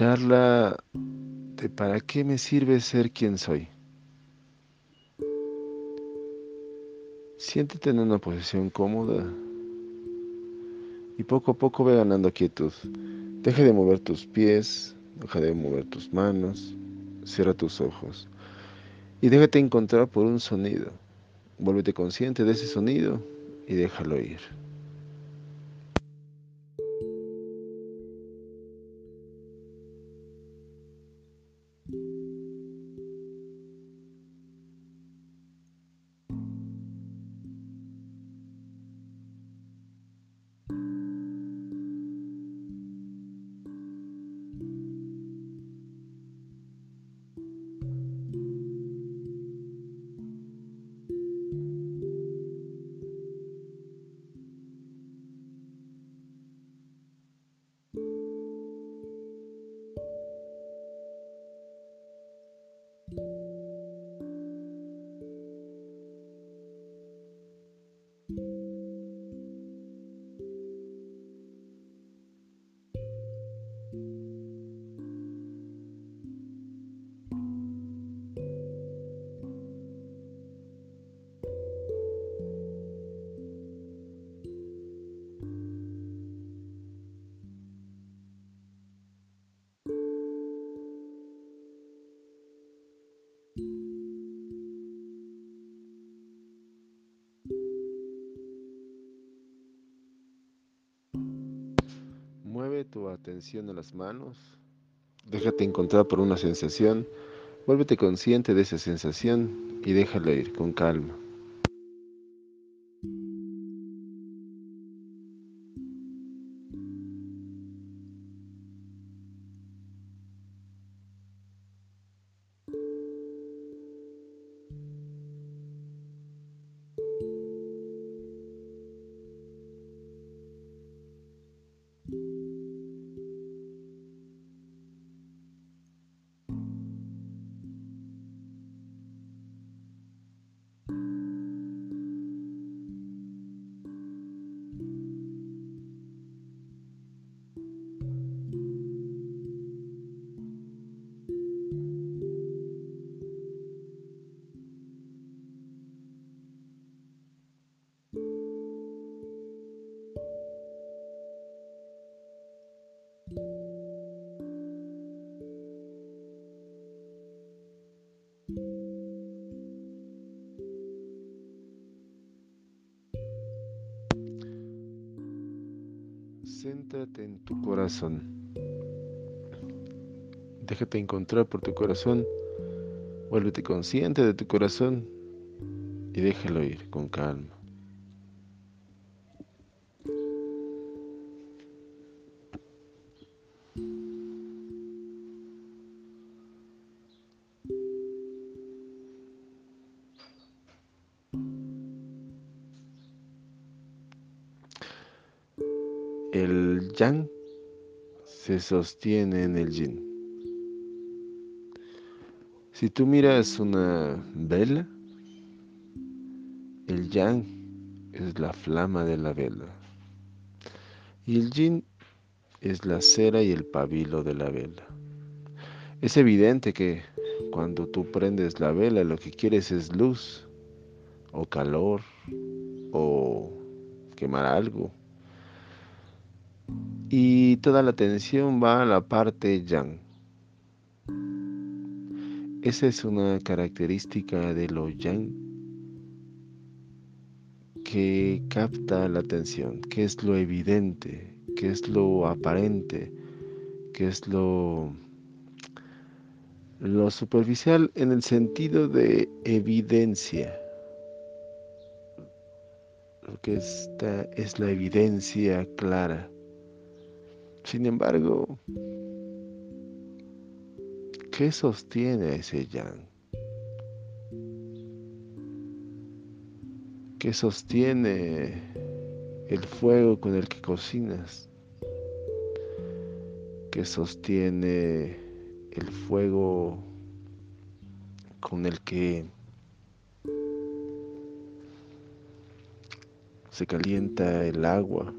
charla de para qué me sirve ser quien soy. Siéntete en una posición cómoda y poco a poco ve ganando quietud. Deja de mover tus pies, deja de mover tus manos, cierra tus ojos y déjate encontrar por un sonido. Vuélvete consciente de ese sonido y déjalo ir. Tu atención a las manos, déjate encontrar por una sensación, vuélvete consciente de esa sensación y déjala ir con calma. Céntrate en tu corazón. Déjate encontrar por tu corazón. Vuélvete consciente de tu corazón y déjalo ir con calma. Sostiene en el yin. Si tú miras una vela, el yang es la flama de la vela. Y el yin es la cera y el pabilo de la vela. Es evidente que cuando tú prendes la vela lo que quieres es luz o calor o quemar algo y toda la atención va a la parte yang. Esa es una característica de lo yang que capta la atención, que es lo evidente, que es lo aparente, que es lo, lo superficial en el sentido de evidencia. Lo que está es la evidencia clara sin embargo, ¿qué sostiene ese yang? ¿Qué sostiene el fuego con el que cocinas? ¿Qué sostiene el fuego con el que se calienta el agua?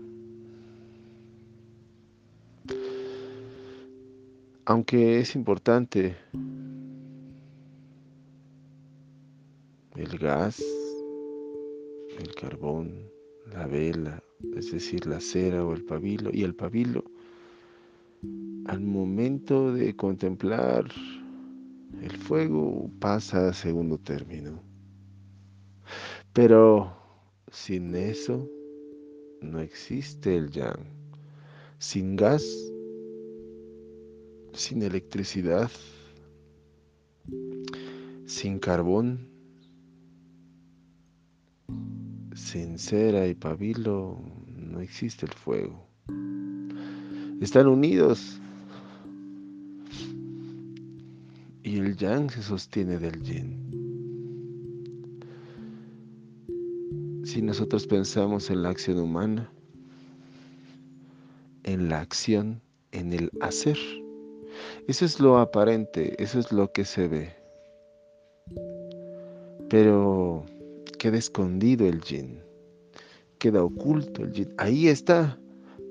Aunque es importante el gas, el carbón, la vela, es decir, la cera o el pabilo, y el pabilo, al momento de contemplar el fuego pasa a segundo término. Pero sin eso no existe el yang. Sin gas, sin electricidad, sin carbón, sin cera y pabilo, no existe el fuego. Están unidos y el yang se sostiene del yin. Si nosotros pensamos en la acción humana, en la acción, en el hacer, eso es lo aparente, eso es lo que se ve. Pero queda escondido el yin, queda oculto el yin. Ahí está,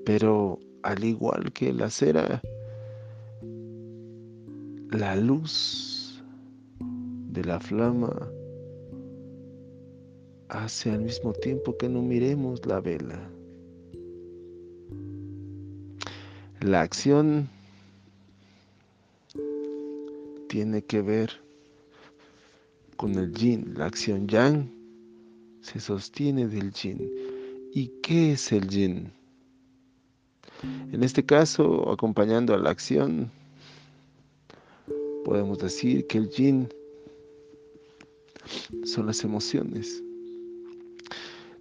pero al igual que la cera, la luz de la flama hace al mismo tiempo que no miremos la vela. La acción tiene que ver con el yin, la acción yang se sostiene del yin. ¿Y qué es el yin? En este caso, acompañando a la acción, podemos decir que el yin son las emociones.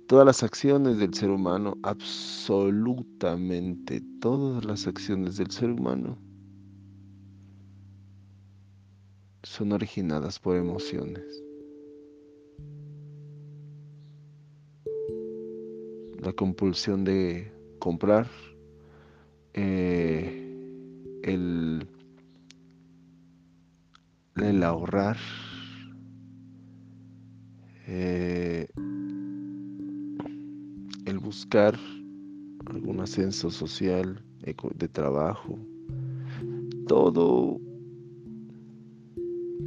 Todas las acciones del ser humano, absolutamente todas las acciones del ser humano, son originadas por emociones. La compulsión de comprar, eh, el el ahorrar, eh, el buscar algún ascenso social, de trabajo, todo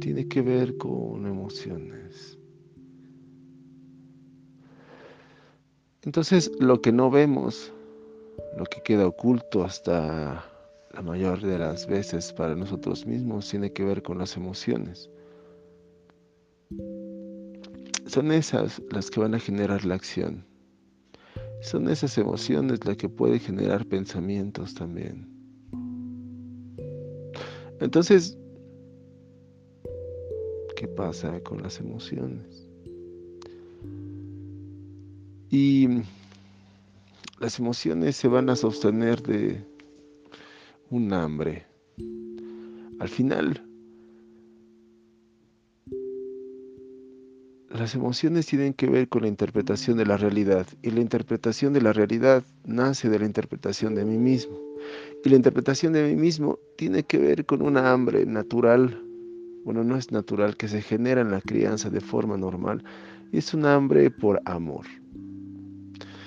tiene que ver con emociones. Entonces, lo que no vemos, lo que queda oculto hasta la mayor de las veces para nosotros mismos tiene que ver con las emociones. Son esas las que van a generar la acción. Son esas emociones las que pueden generar pensamientos también. Entonces, ¿qué pasa con las emociones? Y las emociones se van a sostener de un hambre. Al final, las emociones tienen que ver con la interpretación de la realidad y la interpretación de la realidad nace de la interpretación de mí mismo. Y la interpretación de mí mismo tiene que ver con una hambre natural, bueno, no es natural, que se genera en la crianza de forma normal, es un hambre por amor.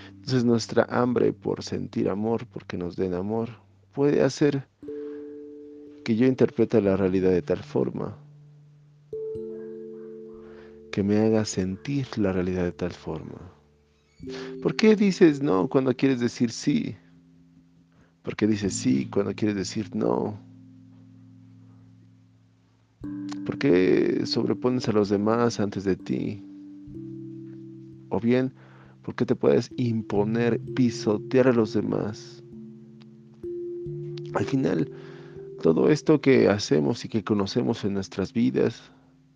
Entonces nuestra hambre por sentir amor, porque nos den amor, puede hacer que yo interprete la realidad de tal forma que me haga sentir la realidad de tal forma. ¿Por qué dices no cuando quieres decir sí? ¿Por qué dices sí cuando quieres decir no? ¿Por qué sobrepones a los demás antes de ti? O bien, ¿por qué te puedes imponer, pisotear a los demás? Al final, todo esto que hacemos y que conocemos en nuestras vidas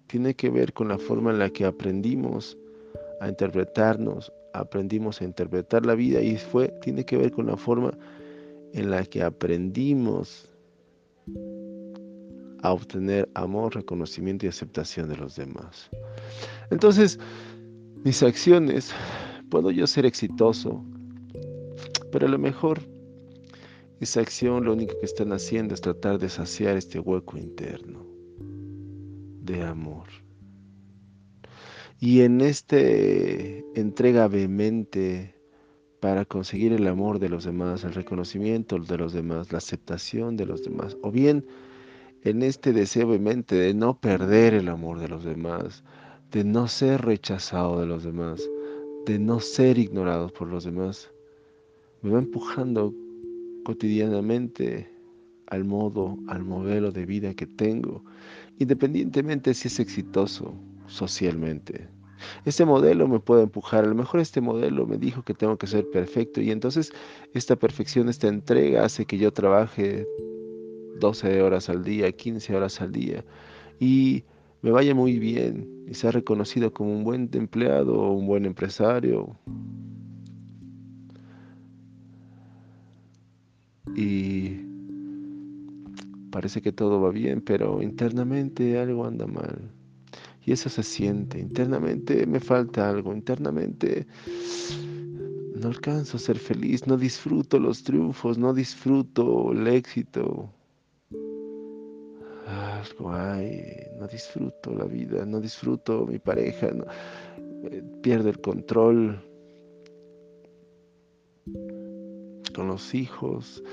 tiene que ver con la forma en la que aprendimos a interpretarnos, aprendimos a interpretar la vida y fue tiene que ver con la forma en la que aprendimos a obtener amor, reconocimiento y aceptación de los demás. Entonces, mis acciones, puedo yo ser exitoso, pero a lo mejor esa acción lo único que están haciendo es tratar de saciar este hueco interno de amor. Y en este entrega vehemente para conseguir el amor de los demás, el reconocimiento de los demás, la aceptación de los demás, o bien en este deseo mente de no perder el amor de los demás, de no ser rechazado de los demás, de no ser ignorado por los demás, me va empujando cotidianamente al modo, al modelo de vida que tengo, independientemente si es exitoso socialmente. Este modelo me puede empujar, a lo mejor este modelo me dijo que tengo que ser perfecto y entonces esta perfección, esta entrega hace que yo trabaje 12 horas al día, 15 horas al día y me vaya muy bien y sea reconocido como un buen empleado o un buen empresario. Y parece que todo va bien, pero internamente algo anda mal. Y eso se siente. Internamente me falta algo. Internamente no alcanzo a ser feliz. No disfruto los triunfos. No disfruto el éxito. Algo hay. No disfruto la vida. No disfruto mi pareja. No, eh, pierdo el control con los hijos.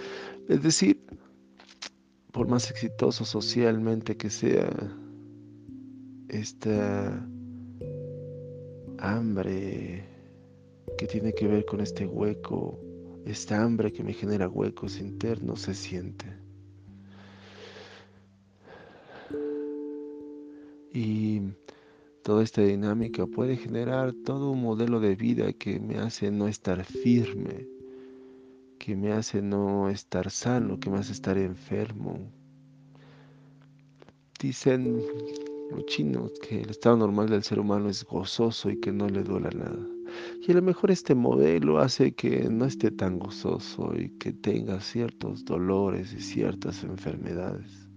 Es decir, por más exitoso socialmente que sea, esta hambre que tiene que ver con este hueco, esta hambre que me genera huecos internos se siente. Y toda esta dinámica puede generar todo un modelo de vida que me hace no estar firme, que me hace no estar sano, que me hace estar enfermo. Dicen los chinos que el estado normal del ser humano es gozoso y que no le duela nada. Y a lo mejor este modelo hace que no esté tan gozoso y que tenga ciertos dolores y ciertas enfermedades.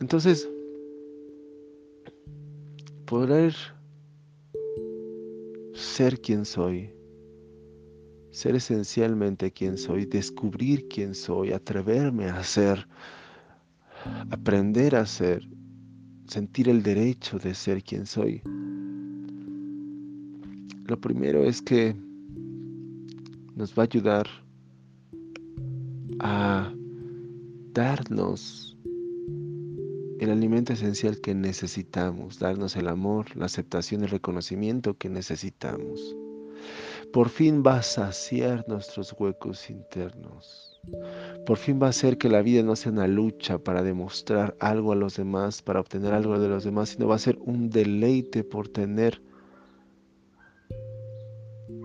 Entonces, poder ser quien soy, ser esencialmente quien soy, descubrir quién soy, atreverme a ser, aprender a ser, sentir el derecho de ser quien soy. Lo primero es que nos va a ayudar a darnos el alimento esencial que necesitamos, darnos el amor, la aceptación y el reconocimiento que necesitamos. Por fin va a saciar nuestros huecos internos. Por fin va a hacer que la vida no sea una lucha para demostrar algo a los demás, para obtener algo de los demás, sino va a ser un deleite por tener,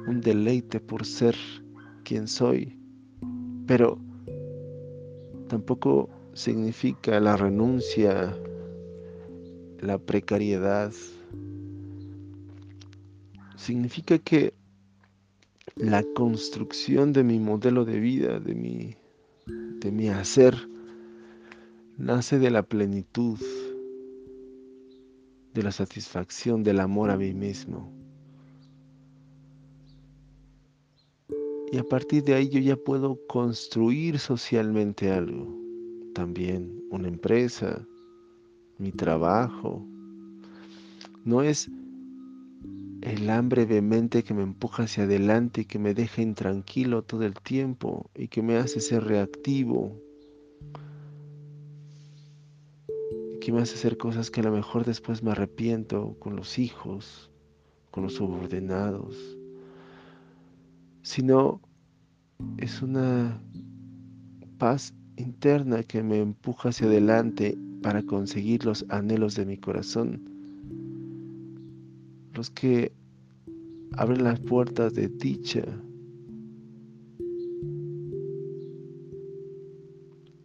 un deleite por ser quien soy. Pero tampoco significa la renuncia, la precariedad. Significa que la construcción de mi modelo de vida, de mi, de mi hacer, nace de la plenitud, de la satisfacción, del amor a mí mismo. Y a partir de ahí yo ya puedo construir socialmente algo, también una empresa, mi trabajo. No es el hambre vehemente que me empuja hacia adelante y que me deja intranquilo todo el tiempo y que me hace ser reactivo. Que me hace hacer cosas que a lo mejor después me arrepiento con los hijos, con los subordinados, sino es una paz interna que me empuja hacia adelante para conseguir los anhelos de mi corazón los que abren las puertas de dicha,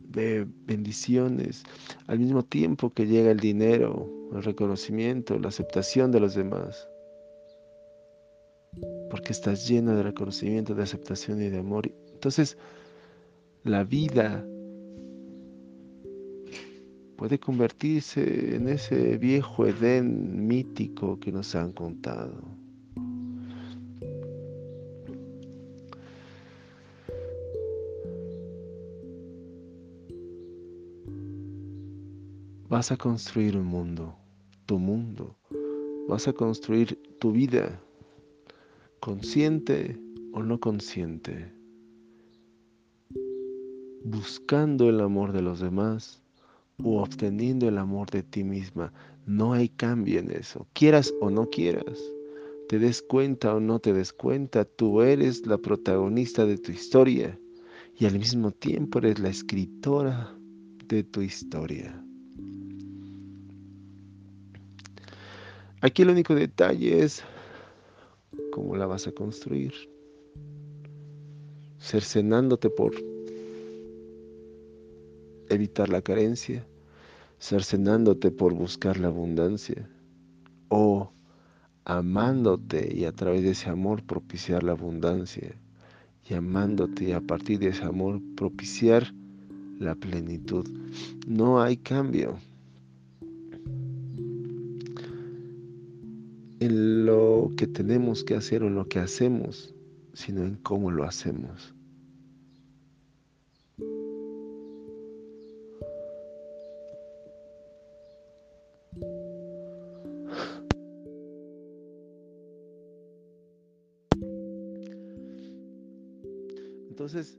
de bendiciones, al mismo tiempo que llega el dinero, el reconocimiento, la aceptación de los demás. Porque estás llena de reconocimiento, de aceptación y de amor. Entonces, la vida puede convertirse en ese viejo Edén mítico que nos han contado. Vas a construir un mundo, tu mundo. Vas a construir tu vida, consciente o no consciente. buscando el amor de los demás o obteniendo el amor de ti misma. No hay cambio en eso, quieras o no quieras. Te des cuenta o no te des cuenta, tú eres la protagonista de tu historia y al mismo tiempo eres la escritora de tu historia. Aquí el único detalle es cómo la vas a construir. Cercenándote por evitar la carencia, cercenándote por buscar la abundancia, o amándote y a través de ese amor propiciar la abundancia, y amándote y a partir de ese amor propiciar la plenitud. No hay cambio. en lo que tenemos que hacer o en lo que hacemos, sino en cómo lo hacemos. Entonces,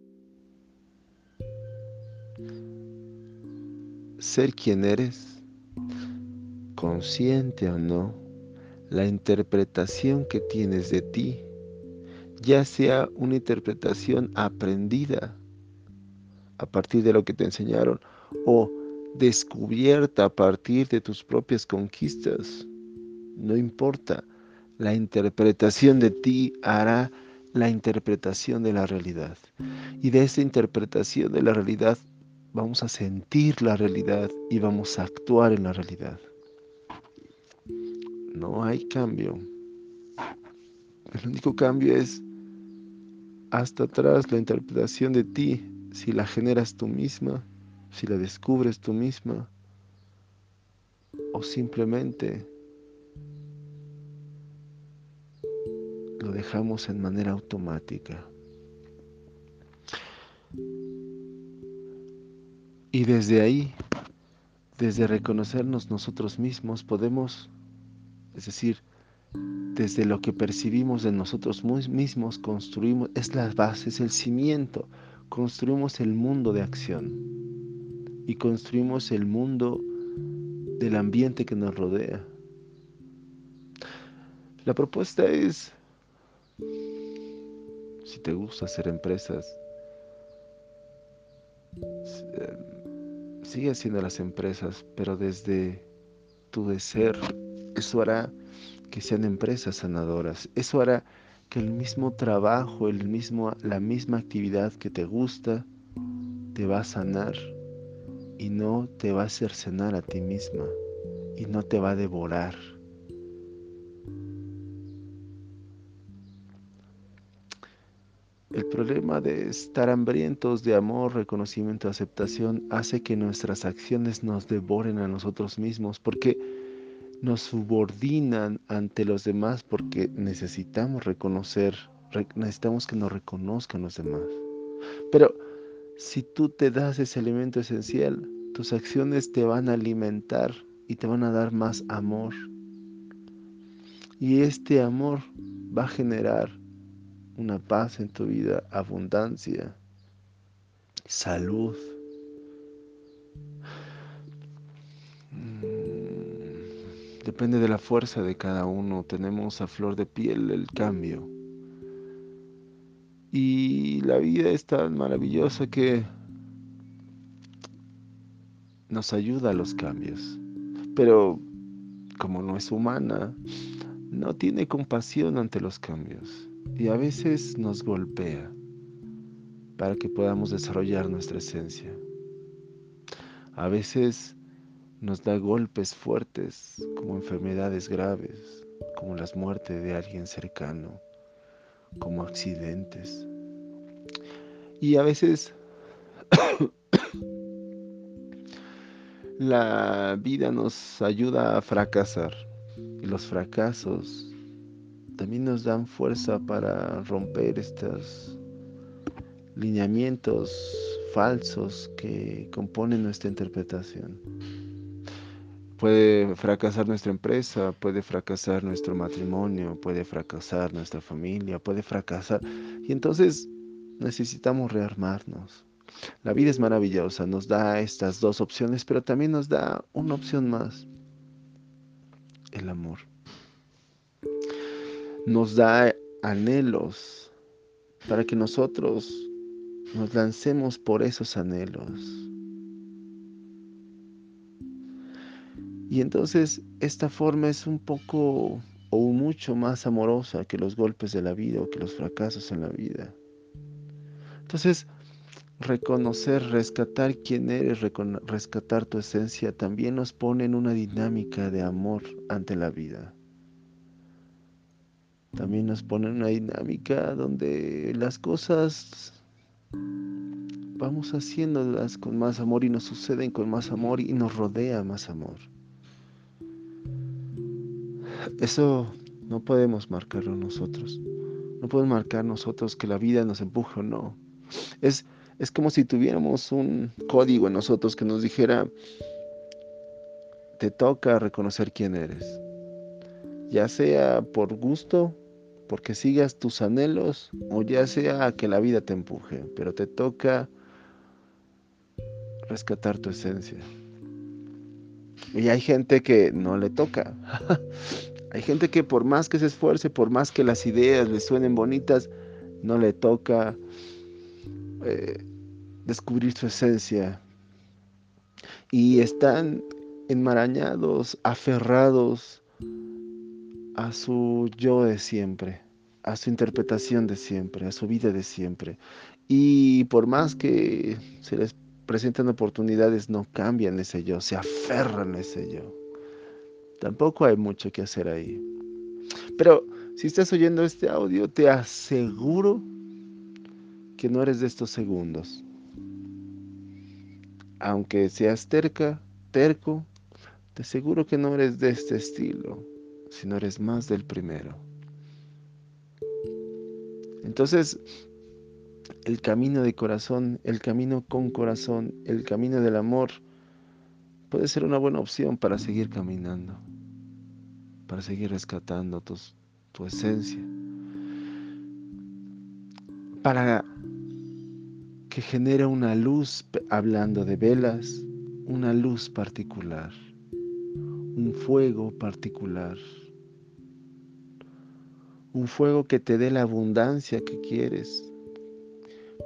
ser quien eres, consciente o no, la interpretación que tienes de ti, ya sea una interpretación aprendida a partir de lo que te enseñaron o descubierta a partir de tus propias conquistas. No importa, la interpretación de ti hará la interpretación de la realidad. Y de esa interpretación de la realidad vamos a sentir la realidad y vamos a actuar en la realidad no hay cambio. El único cambio es hasta atrás la interpretación de ti, si la generas tú misma, si la descubres tú misma, o simplemente lo dejamos en manera automática. Y desde ahí, desde reconocernos nosotros mismos, podemos es decir, desde lo que percibimos de nosotros mismos, construimos, es la base, es el cimiento, construimos el mundo de acción y construimos el mundo del ambiente que nos rodea. La propuesta es, si te gusta hacer empresas, eh, sigue haciendo las empresas, pero desde tu de ser eso hará que sean empresas sanadoras. Eso hará que el mismo trabajo, el mismo, la misma actividad que te gusta, te va a sanar y no te va a hacer cenar a ti misma y no te va a devorar. El problema de estar hambrientos de amor, reconocimiento, aceptación hace que nuestras acciones nos devoren a nosotros mismos porque nos subordinan ante los demás porque necesitamos reconocer, necesitamos que nos reconozcan los demás. Pero si tú te das ese elemento esencial, tus acciones te van a alimentar y te van a dar más amor. Y este amor va a generar una paz en tu vida, abundancia, salud, Depende de la fuerza de cada uno. Tenemos a flor de piel el cambio. Y la vida es tan maravillosa que nos ayuda a los cambios. Pero como no es humana, no tiene compasión ante los cambios. Y a veces nos golpea para que podamos desarrollar nuestra esencia. A veces nos da golpes fuertes como enfermedades graves, como las muertes de alguien cercano, como accidentes. Y a veces la vida nos ayuda a fracasar y los fracasos también nos dan fuerza para romper estos lineamientos falsos que componen nuestra interpretación. Puede fracasar nuestra empresa, puede fracasar nuestro matrimonio, puede fracasar nuestra familia, puede fracasar. Y entonces necesitamos rearmarnos. La vida es maravillosa, nos da estas dos opciones, pero también nos da una opción más, el amor. Nos da anhelos para que nosotros nos lancemos por esos anhelos. Y entonces esta forma es un poco o mucho más amorosa que los golpes de la vida o que los fracasos en la vida. Entonces, reconocer, rescatar quién eres, rescatar tu esencia, también nos pone en una dinámica de amor ante la vida. También nos pone una dinámica donde las cosas vamos haciéndolas con más amor y nos suceden con más amor y nos rodea más amor. Eso no podemos marcarlo nosotros. No podemos marcar nosotros que la vida nos empuje o no. Es, es como si tuviéramos un código en nosotros que nos dijera, te toca reconocer quién eres. Ya sea por gusto, porque sigas tus anhelos, o ya sea que la vida te empuje, pero te toca rescatar tu esencia. Y hay gente que no le toca. Hay gente que por más que se esfuerce, por más que las ideas le suenen bonitas, no le toca eh, descubrir su esencia. Y están enmarañados, aferrados a su yo de siempre, a su interpretación de siempre, a su vida de siempre. Y por más que se les presenten oportunidades, no cambian ese yo, se aferran a ese yo. Tampoco hay mucho que hacer ahí. Pero si estás oyendo este audio, te aseguro que no eres de estos segundos. Aunque seas terca, terco, te aseguro que no eres de este estilo, sino eres más del primero. Entonces, el camino de corazón, el camino con corazón, el camino del amor, puede ser una buena opción para seguir caminando para seguir rescatando tu esencia, para que genere una luz, hablando de velas, una luz particular, un fuego particular, un fuego que te dé la abundancia que quieres,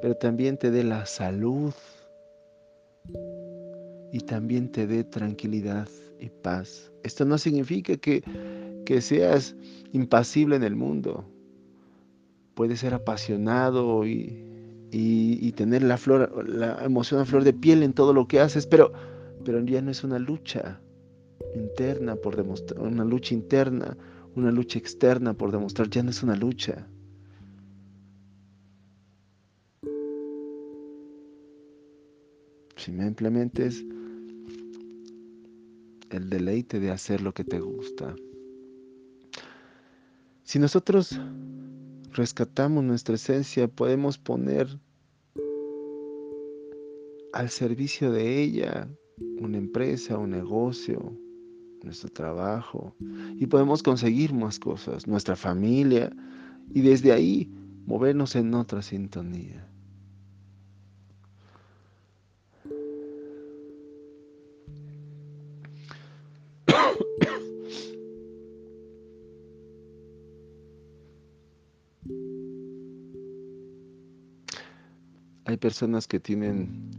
pero también te dé la salud y también te dé tranquilidad y paz. Esto no significa que, seas impasible en el mundo. Puedes ser apasionado y, tener la, flor, la emoción a flor de piel en todo lo que haces, pero, pero ya no es una lucha interna por demostrar, una lucha interna, una lucha externa por demostrar, ya no es una lucha. Simplemente es el deleite de hacer lo que te gusta. Si nosotros rescatamos nuestra esencia, podemos poner al servicio de ella una empresa, un negocio, nuestro trabajo, y podemos conseguir más cosas, nuestra familia, y desde ahí movernos en otra sintonía. Hay personas que tienen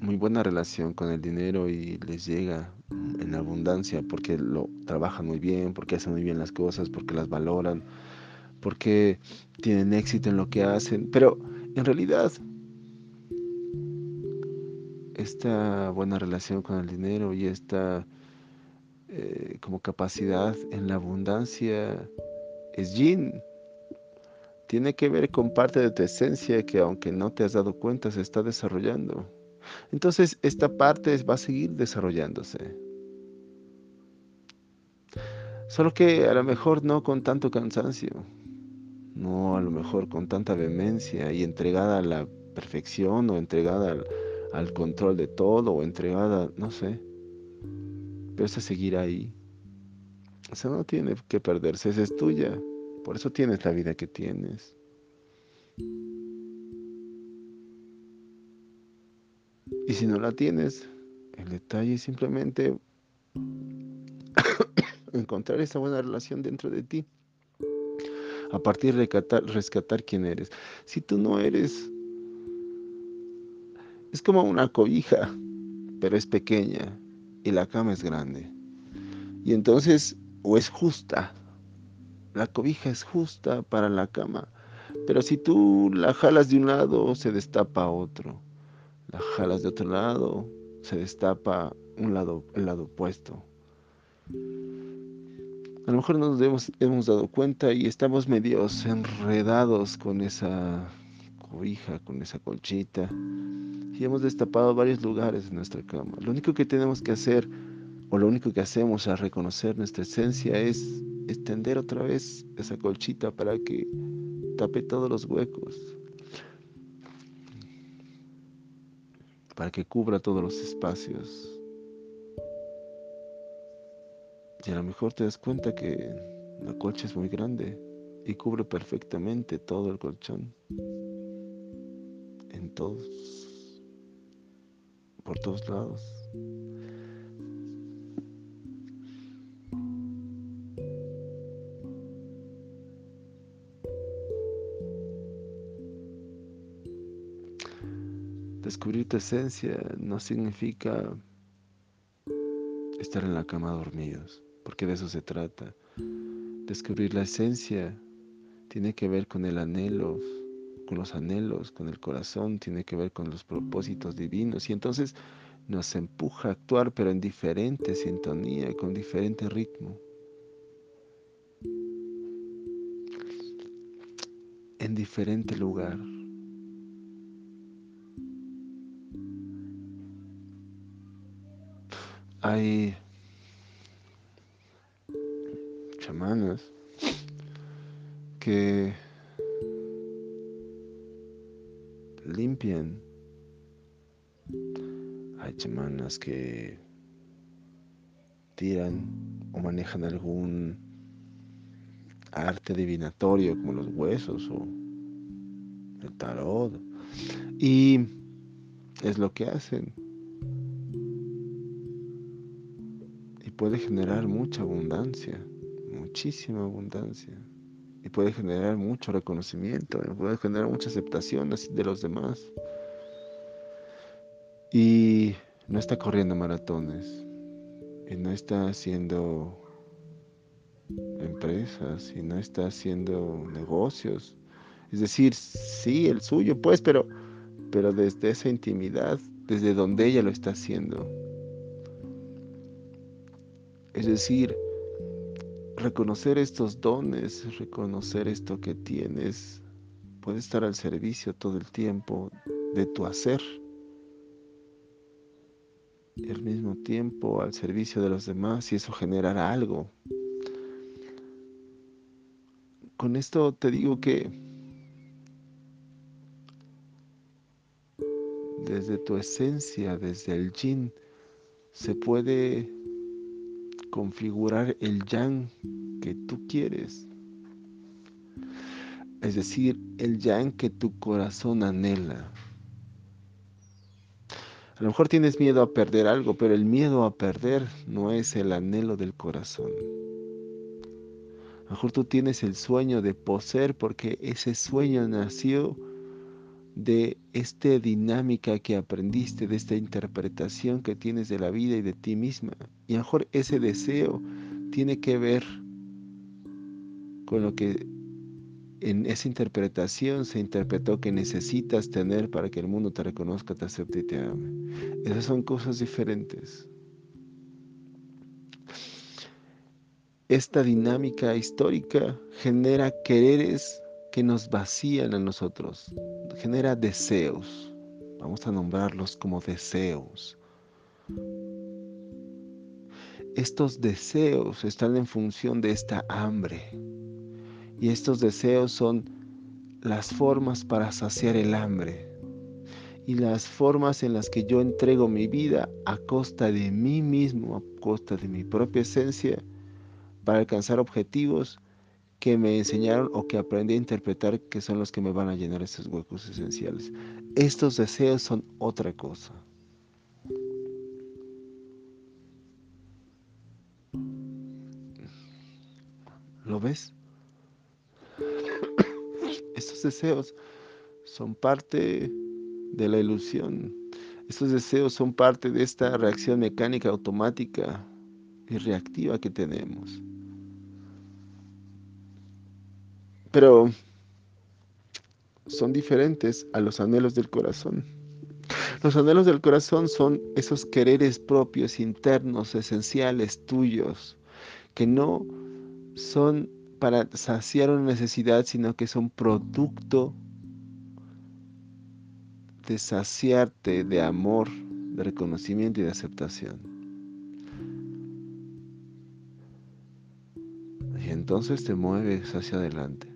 muy buena relación con el dinero y les llega en abundancia porque lo trabajan muy bien, porque hacen muy bien las cosas, porque las valoran, porque tienen éxito en lo que hacen. Pero en realidad esta buena relación con el dinero y esta eh, como capacidad en la abundancia es yin, tiene que ver con parte de tu esencia que aunque no te has dado cuenta se está desarrollando. Entonces esta parte va a seguir desarrollándose. Solo que a lo mejor no con tanto cansancio, no a lo mejor con tanta vehemencia y entregada a la perfección o entregada al, control de todo o entregada, no sé. Pero esa seguirá ahí. O sea, no tiene que perderse, esa es tuya. Por eso tienes la vida que tienes. Y si no la tienes, el detalle es simplemente encontrar esa buena relación dentro de ti. A partir de rescatar, rescatar quién eres. Si tú no eres, es como una cobija, pero es pequeña y la cama es grande. Y entonces, o es justa, la cobija es justa para la cama, pero si tú la jalas de un lado, se destapa otro. La jalas de otro lado, se destapa un lado, el lado opuesto. A lo mejor no nos hemos, hemos dado cuenta y estamos medios enredados con esa cobija, con esa colchita. Y hemos destapado varios lugares en nuestra cama. Lo único que tenemos que hacer, o lo único que hacemos al reconocer nuestra esencia, es extender otra vez esa colchita para que tape todos los huecos. Para que cubra todos los espacios. Y a lo mejor te das cuenta que la colcha es muy grande y cubre perfectamente todo el colchón. En todos, por todos lados. Descubrir tu esencia no significa estar en la cama dormidos porque de eso se trata. Descubrir la esencia tiene que ver con el anhelo, con los anhelos, con el corazón, tiene que ver con los propósitos divinos y entonces nos empuja a actuar pero en diferente sintonía, con diferente ritmo. En diferente lugar. Hay chamanas que limpian. Hay chamanas que tiran o manejan algún arte divinatorio como los huesos o el tarot. Y es lo que hacen. Puede generar mucha abundancia muchísima abundancia y puede generar mucho reconocimiento, puede generar mucha aceptación de los demás. Y no está corriendo maratones, y no está haciendo empresas, y no está haciendo negocios. Es decir, sí, el suyo, pues, pero, pero desde esa intimidad, desde donde ella lo está haciendo. Es decir, reconocer estos dones, reconocer esto que tienes, puede estar al servicio todo el tiempo de tu hacer y al mismo tiempo al servicio de los demás y eso generará algo. Con esto te digo que desde tu esencia, desde el yin, se puede configurar el yang que tú quieres. Es decir, el yang que tu corazón anhela. A lo mejor tienes miedo a perder algo, pero el miedo a perder no es el anhelo del corazón. A lo mejor tú tienes el sueño de poseer porque ese sueño nació de esta dinámica que aprendiste, de esta interpretación que tienes de la vida y de ti misma. Y a lo mejor ese deseo tiene que ver con lo que en esa interpretación se interpretó que necesitas tener para que el mundo te reconozca, te acepte y te ame. Esas son cosas diferentes. Esta dinámica histórica genera quereres que nos vacían a nosotros, genera deseos. Vamos a nombrarlos como deseos. Estos deseos están en función de esta hambre. Y estos deseos son las formas para saciar el hambre. Y las formas en las que yo entrego mi vida a costa de mí mismo, a costa de mi propia esencia, para alcanzar objetivos que me enseñaron o que aprendí a interpretar que son los que me van a llenar esos huecos esenciales. Estos deseos son otra cosa. ¿Lo ves? Estos deseos son parte de la ilusión. Estos deseos son parte de esta reacción mecánica automática y reactiva que tenemos. Pero son diferentes a los anhelos del corazón. Los anhelos del corazón son esos quereres propios, internos, esenciales, tuyos, que no son para saciar una necesidad, sino que son producto de saciarte de amor, de reconocimiento y de aceptación. Y entonces te mueves hacia adelante.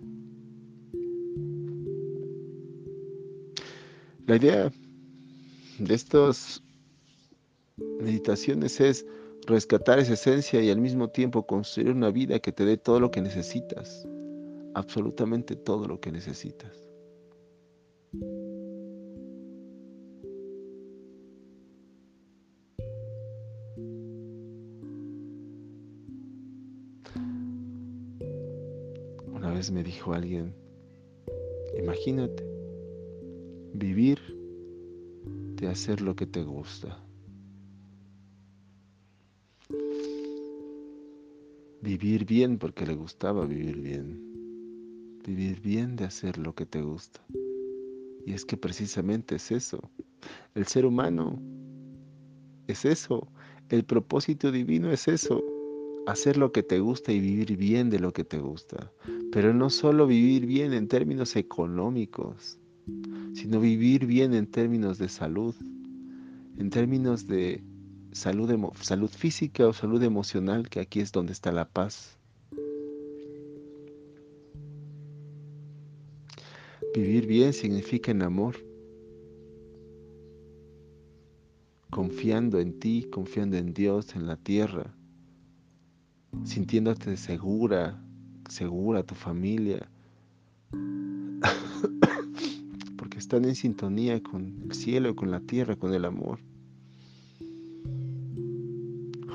La idea de estas meditaciones es rescatar esa esencia y al mismo tiempo construir una vida que te dé todo lo que necesitas, absolutamente todo lo que necesitas. Una vez me dijo alguien, imagínate vivir de hacer lo que te gusta. Vivir bien porque le gustaba vivir bien. Vivir bien de hacer lo que te gusta. Y es que precisamente es eso. El ser humano es eso. El propósito divino es eso. Hacer lo que te gusta y vivir bien de lo que te gusta. Pero no solo vivir bien en términos económicos, sino vivir bien en términos de salud, en términos de salud, física o salud emocional, que aquí es donde está la paz. Vivir bien significa en amor, confiando en ti, confiando en Dios, en la tierra, sintiéndote segura, segura tu familia, están en sintonía con el cielo, con la tierra, con el amor.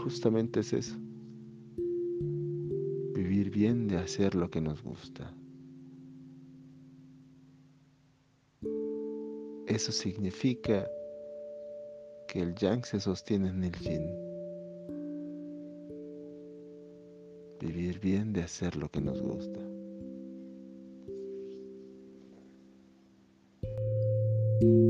Justamente es eso. Vivir bien de hacer lo que nos gusta. Eso significa que el yang se sostiene en el yin. Vivir bien de hacer lo que nos gusta. thank you